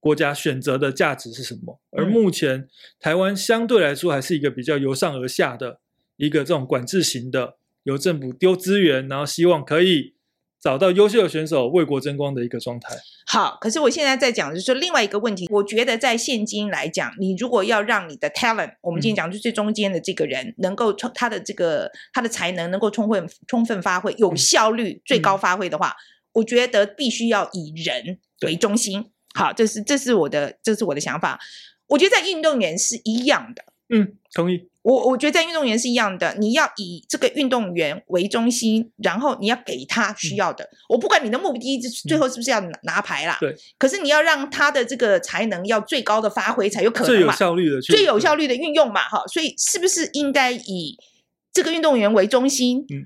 Speaker 2: 国家选择的价值是什么。而目前台湾相对来说还是一个比较由上而下的一个这种管制型的，由政府丢资源，然后希望可以。找到优秀的选手为国争光的一个状态。
Speaker 3: 好，可是我现在在讲的就是说另外一个问题。我觉得在现今来讲，你如果要让你的 talent，我们今天讲就最中间的这个人，嗯、能够充他的这个他的才能能够充分充分发挥，有效率、嗯、最高发挥的话，我觉得必须要以人为中心。对好，这是这是我的这是我的想法。我觉得在运动员是一样的。
Speaker 2: 嗯，同意。
Speaker 3: 我我觉得在运动员是一样的，你要以这个运动员为中心，然后你要给他需要的。嗯、我不管你的目的最后是不是要拿，拿牌啦，对。可是你要让他的这个才能要最高的发挥才有可能嘛，
Speaker 2: 最有效率的，
Speaker 3: 最有效率的运用嘛，哈。所以是不是应该以这个运动员为中心？嗯。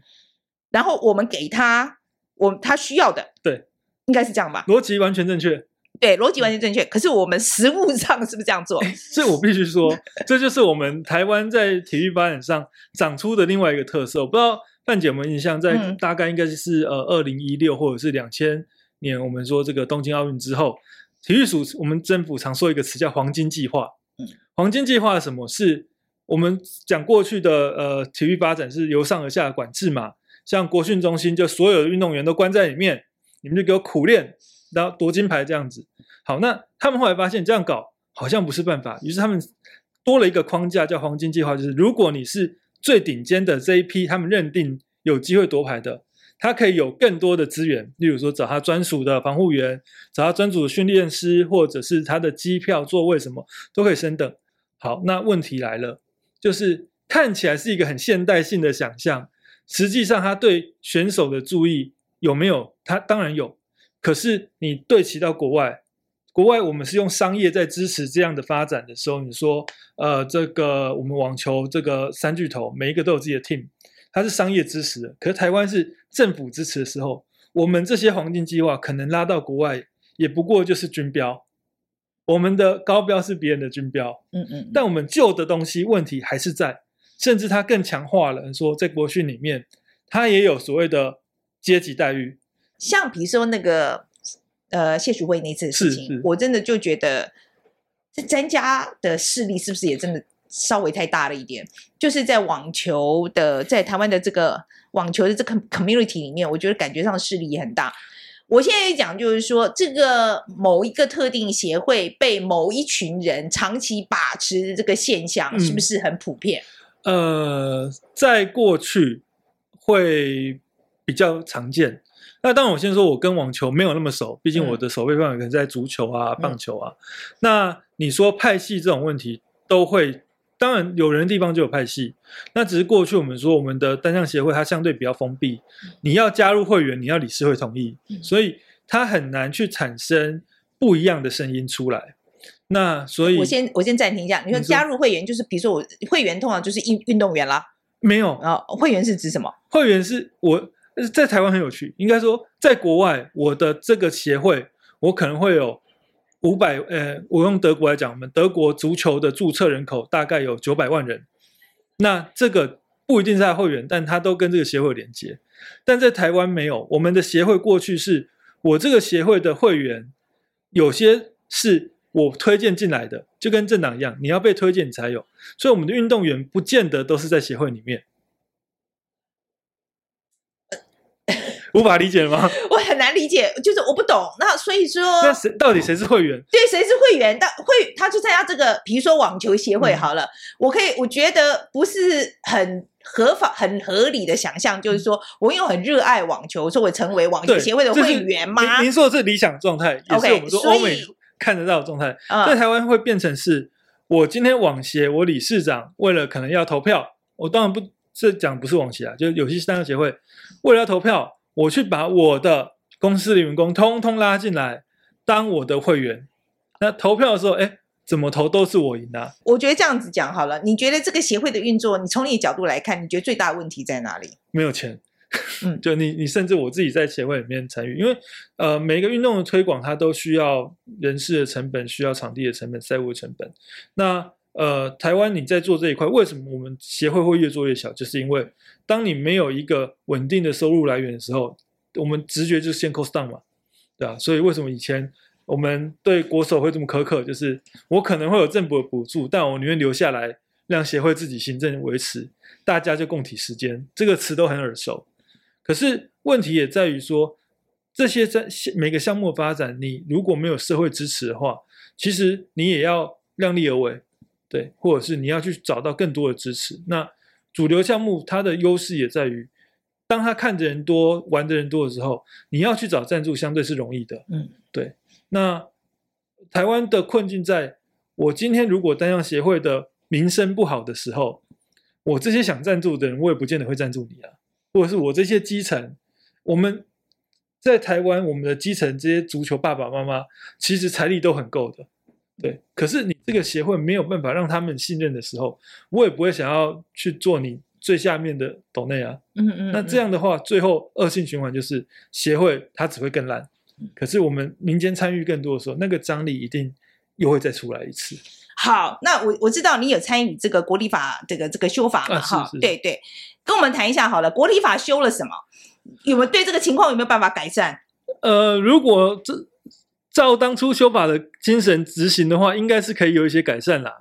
Speaker 3: 然后我们给他我他需要的，
Speaker 2: 对，
Speaker 3: 应该是这样吧？
Speaker 2: 逻辑完全正确。
Speaker 3: 对，逻辑完全正确。可是我们实务上是不是这样做？
Speaker 2: 所以我必须说，这就是我们台湾在体育发展上长出的另外一个特色。我不知道范姐有没有印象，在大概应该是呃二零一六或者是两千年，我们说这个东京奥运之后，体育署我们政府常说一个词叫“黄金计划”。嗯，黄金计划什么？是我们讲过去的呃体育发展是由上而下的管制嘛？像国训中心，就所有的运动员都关在里面，你们就给我苦练。然后夺金牌这样子，好，那他们后来发现这样搞好像不是办法，于是他们多了一个框架叫黄金计划，就是如果你是最顶尖的这一批，他们认定有机会夺牌的，他可以有更多的资源，例如说找他专属的防护员，找他专属的训练师，或者是他的机票座位什么都可以升等。好，那问题来了，就是看起来是一个很现代性的想象，实际上他对选手的注意有没有？他当然有。可是你对齐到国外，国外我们是用商业在支持这样的发展的时候，你说，呃，这个我们网球这个三巨头每一个都有自己的 team，它是商业支持的。可是台湾是政府支持的时候，我们这些黄金计划可能拉到国外，也不过就是军标，我们的高标是别人的军标，嗯嗯，但我们旧的东西问题还是在，甚至它更强化了，说在国训里面，它也有所谓的阶级待遇。
Speaker 3: 像比如说那个呃谢淑慧那次的事情，我真的就觉得这詹家的势力是不是也真的稍微太大了一点？就是在网球的在台湾的这个网球的这个 community 里面，我觉得感觉上势力也很大。我现在讲就是说，这个某一个特定协会被某一群人长期把持的这个现象，是不是很普遍？
Speaker 2: 嗯、呃，在过去会比较常见。那当然，我先说，我跟网球没有那么熟，毕竟我的守备范围可能在足球啊、棒球啊。那你说派系这种问题，都会，当然有人的地方就有派系。那只是过去我们说，我们的单项协会它相对比较封闭，你要加入会员，你要理事会同意，所以它很难去产生不一样的声音出来。那所以，
Speaker 6: 我先我先暂停一下。你说加入会员，就是比如说我会员通常就是运运动员啦，
Speaker 2: 没有
Speaker 6: 啊？会员是指什么？
Speaker 2: 会员是我在台湾很有趣，应该说在国外，我的这个协会，我可能会有五百呃，我用德国来讲，我们德国足球的注册人口大概有九百万人。那这个不一定是他会员，但他都跟这个协会有连接。但在台湾没有，我们的协会过去是我这个协会的会员，有些是。我推荐进来的，就跟政党一样，你要被推荐你才有。所以我们的运动员不见得都是在协会里面，无法理解吗？
Speaker 6: 我很难理解，就是我不懂。那所以说，
Speaker 2: 那谁到底谁是会员？
Speaker 6: 对，谁是会员？但会他去参加这个，比如说网球协会好了，嗯、我可以，我觉得不是很合法、很合理的想象，就是说我因为很热爱网球，所以我成为网球协会的会员吗？
Speaker 2: 您说的是理想状态，也是我们说欧美。看得到的状态，在台湾会变成是，我今天网协，我理事长为了可能要投票，我当然不这讲不是网协啊，就是有些单项协会为了要投票，我去把我的公司的员工通通拉进来当我的会员，那投票的时候，哎，怎么投都是我赢啊。
Speaker 6: 我觉得这样子讲好了，你觉得这个协会的运作，你从你的角度来看，你觉得最大的问题在哪里？
Speaker 2: 没有钱。嗯，就你，你甚至我自己在协会里面参与，因为呃，每一个运动的推广，它都需要人事的成本，需要场地的成本，赛务的成本。那呃，台湾你在做这一块，为什么我们协会会越做越小？就是因为当你没有一个稳定的收入来源的时候，我们直觉就是先 cost down 嘛，对吧？所以为什么以前我们对国手会这么苛刻？就是我可能会有政府的补助，但我宁愿留下来让协会自己行政维持，大家就共体时间。这个词都很耳熟。可是问题也在于说，这些在每个项目发展，你如果没有社会支持的话，其实你也要量力而为，对，或者是你要去找到更多的支持。那主流项目它的优势也在于，当他看的人多、玩的人多的时候，你要去找赞助相对是容易的，嗯，对。那台湾的困境在，我今天如果单项协会的名声不好的时候，我这些想赞助的人，我也不见得会赞助你啊。或者是我这些基层，我们在台湾，我们的基层这些足球爸爸妈妈，其实财力都很够的，对。可是你这个协会没有办法让他们信任的时候，我也不会想要去做你最下面的斗内啊。嗯，嗯嗯。那这样的话，最后恶性循环就是协会它只会更烂。可是我们民间参与更多的时候，那个张力一定又会再出来一次。
Speaker 6: 好，那我我知道你有参与这个国立法这个这个修法嘛？哈、啊，对对，跟我们谈一下好了，国立法修了什么？有没有对这个情况有没有办法改善？
Speaker 2: 呃，如果这照当初修法的精神执行的话，应该是可以有一些改善啦。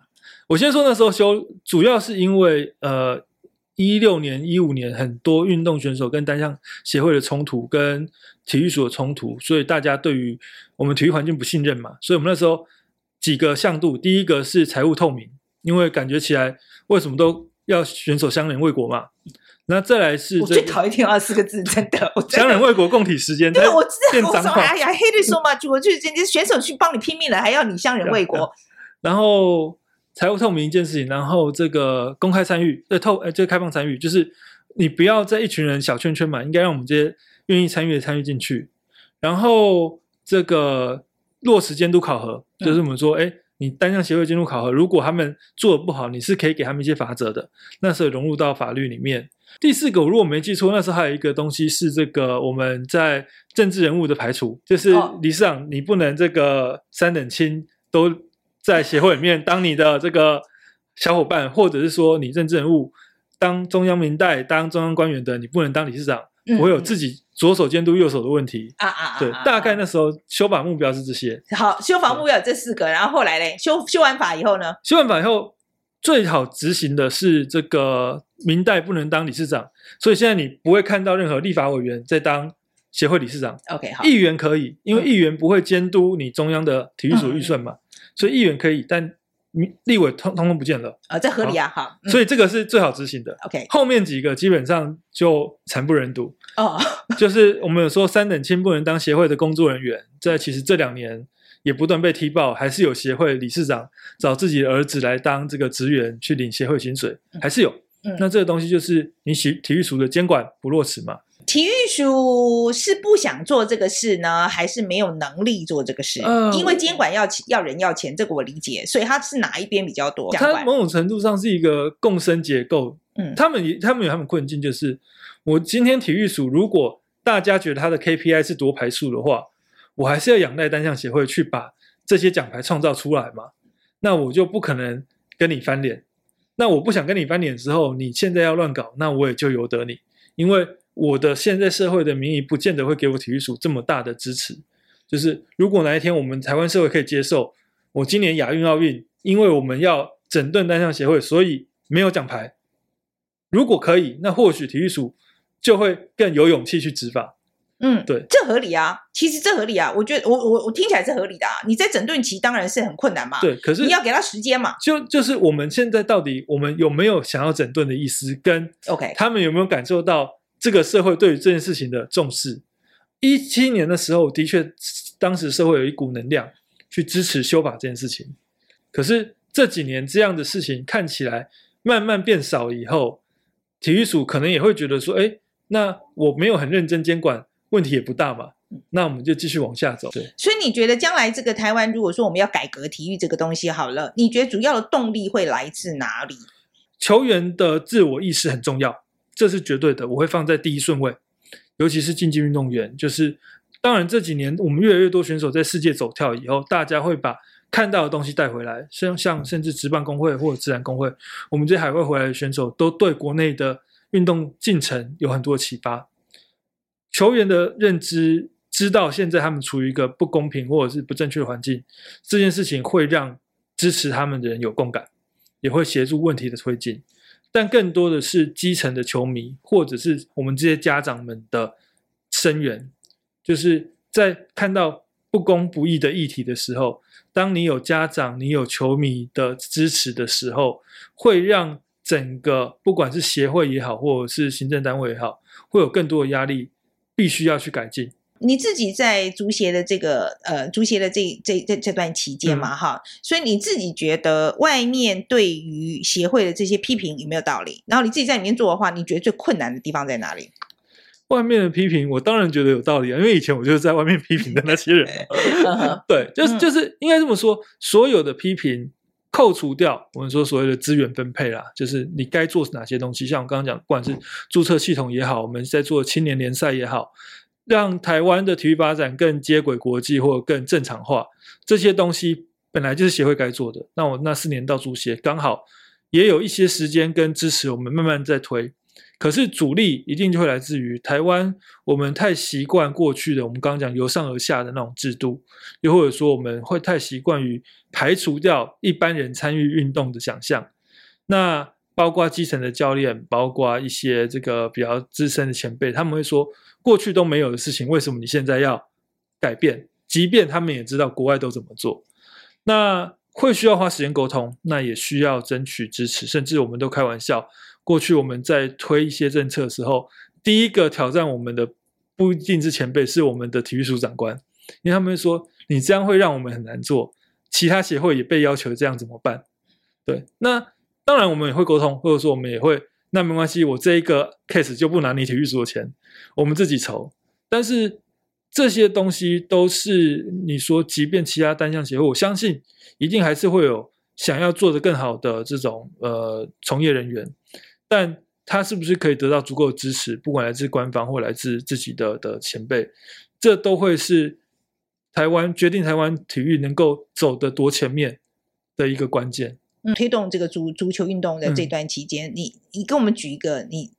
Speaker 2: 我先说那时候修，主要是因为呃一六年、一五年很多运动选手跟单项协会的冲突，跟体育署的冲突，所以大家对于我们体育环境不信任嘛，所以我们那时候。几个向度，第一个是财务透明，因为感觉起来为什么都要选手相连为国嘛。那再来是、这个、我最讨厌听到四个字，真的，我相忍为国，共体时间。对，我真的，我说哎呀，hate it so much，我就人家选手去帮你拼命了，还要你乡人为国。然后财务透明一件事情，然后这个公开参与，呃，透，呃，这个开放参与，就是你不要在一群人小圈圈嘛，应该让我们这些愿意参与的参与进去。然后这个。落实监督考核，就是我们说，哎、嗯，你单项协会监督考核，如果他们做的不好，你是可以给他们一些罚则的，那时候融入到法律里面。第四个，我如果没记错，那时候还有一个东西是这个我们在政治人物的排除，就是理事长你不能这个三等亲都在协会里面当你的这个小伙伴，或者是说你政治人物当中央民代、当中央官员的，你不能当理事长。我有自己左手监督右手的问题啊啊！对，大概那时候修法目标是这些。好，修法目标有这四个，然后后来嘞，修修完法以后呢？修完法以后，最好执行的是这个明代不能当理事长，所以现在你不会看到任何立法委员在当协会理事长。OK，好，议员可以，因为议员不会监督你中央的体育署预算嘛，所以议员可以，但立委通通通不见了，
Speaker 6: 啊，这合理啊，好，
Speaker 2: 所以这个是最好执行的。
Speaker 6: OK，
Speaker 2: 后面几个基本上就惨不忍睹。
Speaker 6: 哦，
Speaker 2: 就是我们有说三等亲不能当协会的工作人员，在其实这两年也不断被踢爆，还是有协会理事长找自己的儿子来当这个职员去领协会薪水，还是有。嗯、那这个东西就是你体体育署的监管不落实嘛？
Speaker 6: 体育署是不想做这个事呢，还是没有能力做这个事？嗯，因为监管要要人要钱，这个我理解，所以他是哪一边比较多？
Speaker 2: 他某种程度上是一个共生结构。嗯，他们他们有他们困境，就是我今天体育署如果大家觉得他的 KPI 是夺牌数的话，我还是要仰赖单项协会去把这些奖牌创造出来嘛？那我就不可能跟你翻脸。那我不想跟你翻脸之后，你现在要乱搞，那我也就由得你，因为。我的现在社会的民意不见得会给我体育署这么大的支持。就是如果哪一天我们台湾社会可以接受，我今年亚运奥运，因为我们要整顿单项协会，所以没有奖牌。如果可以，那或许体育署就会更有勇气去执法。
Speaker 6: 嗯，
Speaker 2: 对，
Speaker 6: 这合理啊。其实这合理啊。我觉得我我我听起来是合理的啊。你在整顿期当然是很困难嘛。
Speaker 2: 对，可是
Speaker 6: 你要给他时间嘛。
Speaker 2: 就就是我们现在到底我们有没有想要整顿的意思？跟
Speaker 6: OK，
Speaker 2: 他们有没有感受到？这个社会对于这件事情的重视，一七年的时候，的确，当时社会有一股能量去支持修法这件事情。可是这几年这样的事情看起来慢慢变少以后，体育署可能也会觉得说：“哎，那我没有很认真监管，问题也不大嘛。”那我们就继续往下走。对，
Speaker 6: 所以你觉得将来这个台湾，如果说我们要改革体育这个东西好了，你觉得主要的动力会来自哪里？
Speaker 2: 球员的自我意识很重要。这是绝对的，我会放在第一顺位，尤其是竞技运动员。就是当然这几年我们越来越多选手在世界走跳以后，大家会把看到的东西带回来，像像甚至职棒工会或者自然工会，我们这些海外回来的选手都对国内的运动进程有很多启发。球员的认知知道现在他们处于一个不公平或者是不正确的环境，这件事情会让支持他们的人有共感，也会协助问题的推进。但更多的是基层的球迷，或者是我们这些家长们的声援，就是在看到不公不义的议题的时候，当你有家长、你有球迷的支持的时候，会让整个不管是协会也好，或者是行政单位也好，会有更多的压力，必须要去改进。
Speaker 6: 你自己在足协的这个呃足协的这这这这段期间嘛哈，嗯，所以你自己觉得外面对于协会的这些批评有没有道理？然后你自己在里面做的话，你觉得最困难的地方在哪里？
Speaker 2: 外面的批评，我当然觉得有道理啊，因为以前我就是在外面批评的那些人。对，就是就是应该这么说，所有的批评扣除掉，我们说所谓的资源分配啦，就是你该做哪些东西，像我刚刚讲，不管是注册系统也好，我们在做青年联赛也好。让台湾的体育发展更接轨国际或更正常化，这些东西本来就是协会该做的。那我那四年到足协，刚好也有一些时间跟支持，我们慢慢在推。可是阻力一定就会来自于台湾，我们太习惯过去的我们刚刚讲由上而下的那种制度，又或者说我们会太习惯于排除掉一般人参与运动的想象。那包括基层的教练，包括一些这个比较资深的前辈，他们会说。过去都没有的事情，为什么你现在要改变？即便他们也知道国外都怎么做，那会需要花时间沟通，那也需要争取支持。甚至我们都开玩笑，过去我们在推一些政策的时候，第一个挑战我们的不一定是前辈，是我们的体育署长官，因为他们会说你这样会让我们很难做，其他协会也被要求这样怎么办？对，那当然我们也会沟通，或者说我们也会。那没关系，我这一个 case 就不拿你体育署的钱，我们自己筹。但是这些东西都是你说，即便其他单项协会，我相信一定还是会有想要做得更好的这种呃从业人员，但他是不是可以得到足够的支持，不管来自官方或来自自己的的前辈，这都会是台湾决定台湾体育能够走得多前面的一个关键。
Speaker 6: 嗯，推动这个足足球运动的这段期间，嗯、你你跟我们举一个，你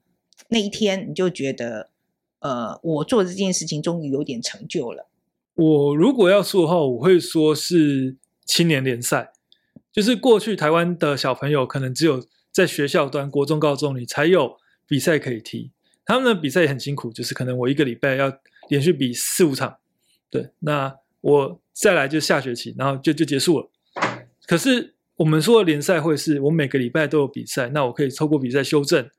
Speaker 6: 那一天你就觉得，呃，我做这件事情终于有点成就了。
Speaker 2: 我如果要说的话，我会说是青年联赛，就是过去台湾的小朋友可能只有在学校端，国中、高中你才有比赛可以踢，他们的比赛也很辛苦，就是可能我一个礼拜要连续比四五场，对，那我再来就下学期，然后就就结束了。可是。我们说的联赛会是我每个礼拜都有比赛，那我可以透过比赛修正。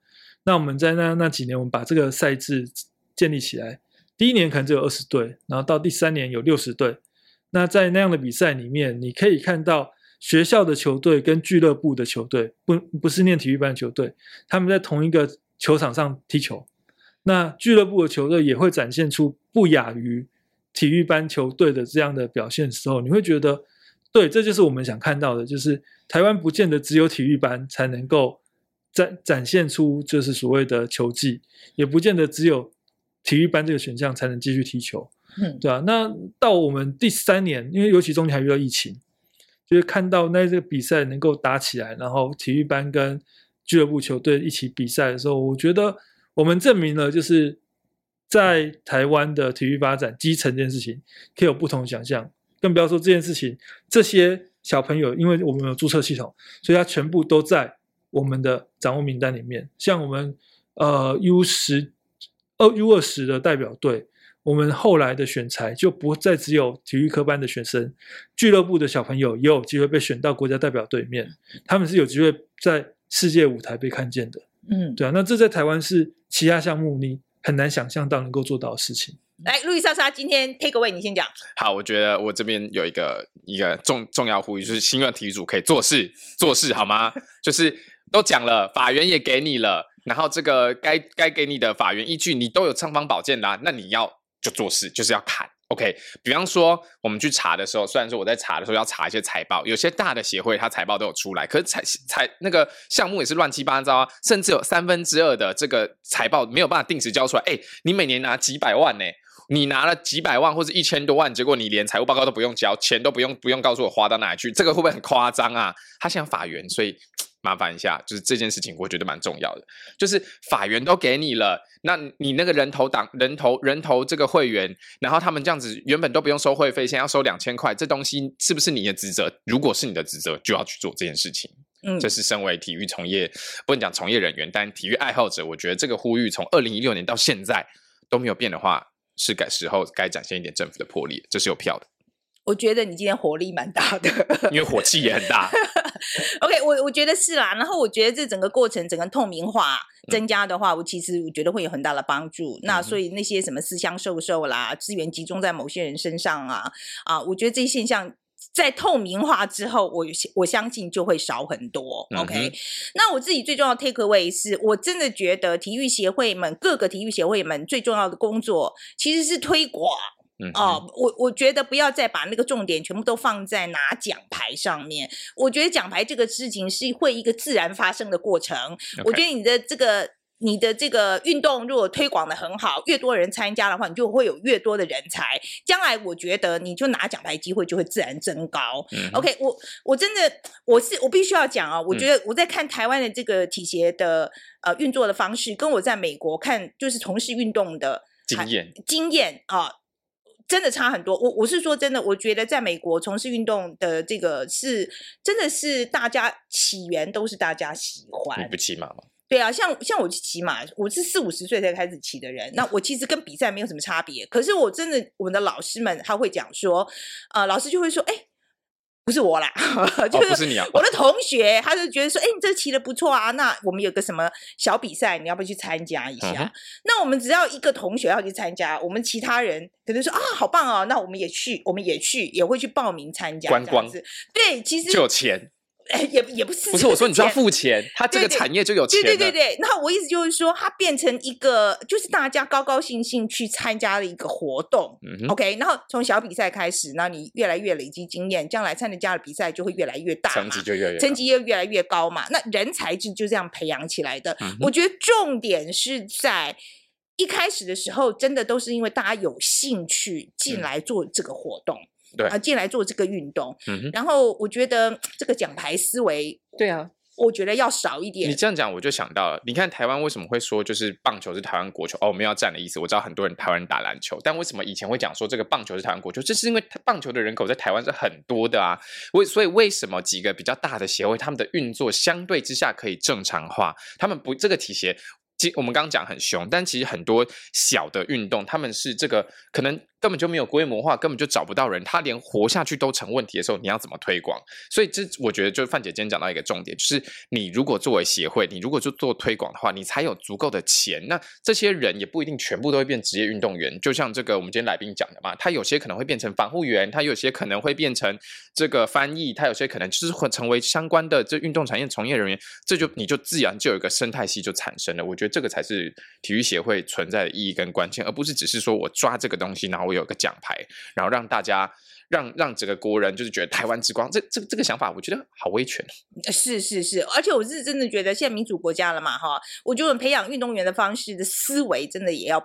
Speaker 2: 那我们在那那几年，我们把这个赛制建立起来。第一年可能只有二十队，然后到第三年有六十队。那在那样的比赛里面，你可以看到学校的球队跟俱乐部的球队，不不是念体育班的球队，他们在同一个球场上踢球。那俱乐部的球队也会展现出不亚于体育班球队的这样的表现的时候，你会觉得，对，这就是我们想看到的，就是台湾不见得只有体育班才能够展展现出就是所谓的球技，也不见得只有。体育班这个选项才能继续踢球，嗯，对啊。那到我们第三年，因为尤其中间还遇到疫情，就是看到那这个比赛能够打起来，然后体育班跟俱乐部球队一起比赛的时候，我觉得我们证明了，就是在台湾的体育发展基层这件事情可以有不同的想象，更不要说这件事情，这些小朋友，因为我们有注册系统，所以他全部都在我们的掌握名单里面。像我们呃 U 十。二 U 二十的代表队，我们后来的选材就不再只有体育科班的学生，俱乐部的小朋友也有机会被选到国家代表队里面，他们是有机会在世界舞台被看见的。嗯，对啊，那这在台湾是其他项目你很难想象到能够做到的事情。
Speaker 3: 来，路易莎莎，今天 take away，你先讲。
Speaker 5: 好，我觉得我这边有一个一个重重要呼吁，就是新任体育组可以做事做事好吗？就是都讲了，法源也给你了。然后这个该该给你的法源依据，你都有尚方宝剑啦，那你要就做事，就是要砍。OK，比方说我们去查的时候，虽然说我在查的时候要查一些财报，有些大的协会它财报都有出来，可是财财那个项目也是乱七八糟啊，甚至有三分之二的这个财报没有办法定时交出来。哎，你每年拿几百万呢？你拿了几百万或者一千多万，结果你连财务报告都不用交，钱都不用不用告诉我花到哪里去，这个会不会很夸张啊？他现在法援，所以。麻烦一下，就是这件事情，我觉得蛮重要的。就是法源都给你了，那你那个人头党、人头、人头这个会员，然后他们这样子原本都不用收会费，现在要收两千块，这东西是不是你的职责？如果是你的职责，就要去做这件事情。嗯，这是身为体育从业，不能讲从业人员，但体育爱好者，我觉得这个呼吁从二零一六年到现在都没有变的话，是该时候该展现一点政府的魄力，这是有票的。
Speaker 3: 我觉得你今天火力蛮大的，
Speaker 5: 因为火气也很大。
Speaker 3: OK，我我觉得是啦。然后我觉得这整个过程整个透明化增加的话，嗯、我其实我觉得会有很大的帮助。嗯、那所以那些什么私相授受啦，资源集中在某些人身上啊啊，我觉得这些现象在透明化之后，我我相信就会少很多。OK，、嗯、那我自己最重要的 take away 是我真的觉得体育协会们各个体育协会们最重要的工作其实是推广。嗯、哦，我我觉得不要再把那个重点全部都放在拿奖牌上面。我觉得奖牌这个事情是会一个自然发生的过程。我觉得你的这个你的这个运动如果推广的很好，越多人参加的话，你就会有越多的人才。将来我觉得你就拿奖牌机会就会自然增高。嗯、OK，我我真的我是我必须要讲啊，我觉得我在看台湾的这个体协的呃运作的方式，跟我在美国看就是从事运动的
Speaker 5: 经验
Speaker 3: 经验啊。真的差很多，我我是说真的，我觉得在美国从事运动的这个是真的是大家起源都是大家喜欢。
Speaker 5: 你不骑马吗？
Speaker 3: 对啊，像像我去骑马，我是四五十岁才开始骑的人，那我其实跟比赛没有什么差别。可是我真的，我们的老师们他会讲说，呃，老师就会说，哎。不是我啦，就是我的同学，他就觉得说，哎，你这骑的不错啊，那我们有个什么小比赛，你要不要去参加一下？嗯、那我们只要一个同学要去参加，我们其他人可能说啊，好棒哦，那我们也去，我们也去，也会去报名参加。观光，对，其实
Speaker 5: 就有钱。
Speaker 3: 哎，也也不是，
Speaker 5: 不是我说，你就要付钱，他这个产业就有钱。
Speaker 3: 对对对对，那我意思就是说，它变成一个，就是大家高高兴兴去参加的一个活动。，OK，然后从小比赛开始，那你越来越累积经验，将来参加的比赛就会越来越大，
Speaker 5: 成绩就越来越
Speaker 3: 成绩又越来越高嘛。那人才就就这样培养起来的。嗯，我觉得重点是在一开始的时候，真的都是因为大家有兴趣进来做这个活动。嗯对啊，进来做这个运动，嗯哼，然后我觉得这个奖牌思维，对啊，我觉得要少一点。
Speaker 5: 你这样讲，我就想到了，你看台湾为什么会说就是棒球是台湾国球？哦，我们要站的意思，我知道很多人台湾人打篮球，但为什么以前会讲说这个棒球是台湾国球？这是因为棒球的人口在台湾是很多的啊。为所以为什么几个比较大的协会，他们的运作相对之下可以正常化？他们不这个体协。其实我们刚刚讲很凶，但其实很多小的运动，他们是这个可能根本就没有规模化，根本就找不到人，他连活下去都成问题的时候，你要怎么推广？所以这我觉得，就是范姐今天讲到一个重点，就是你如果作为协会，你如果就做推广的话，你才有足够的钱。那这些人也不一定全部都会变职业运动员，就像这个我们今天来宾讲的嘛，他有些可能会变成防护员，他有些可能会变成这个翻译，他有些可能就是会成为相关的这运动产业从业人员，这就你就自然就有一个生态系就产生了。我觉得这个才是体育协会存在的意义跟关键，而不是只是说我抓这个东西，然后我有个奖牌，然后让大家让让整个国人就是觉得台湾之光，这这这个想法，我觉得好威权。
Speaker 3: 是是是，而且我是真的觉得，现在民主国家了嘛，哈，我觉得培养运动员的方式的思维，真的也要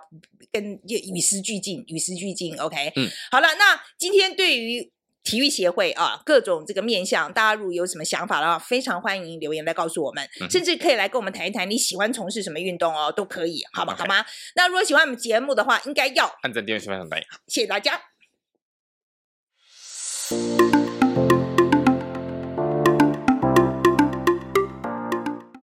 Speaker 3: 跟与时俱进，与时俱进。OK，
Speaker 5: 嗯，
Speaker 3: 好了，那今天对于。体育协会啊，各种这个面向，大家如果有什么想法的话，非常欢迎留言来告诉我们，甚至可以来跟我们谈一谈你喜欢从事什么运动哦，都可以，好吗？好吗？那如果喜欢我们节目的话，应该要
Speaker 5: 按在订阅上方，
Speaker 3: 谢谢大家。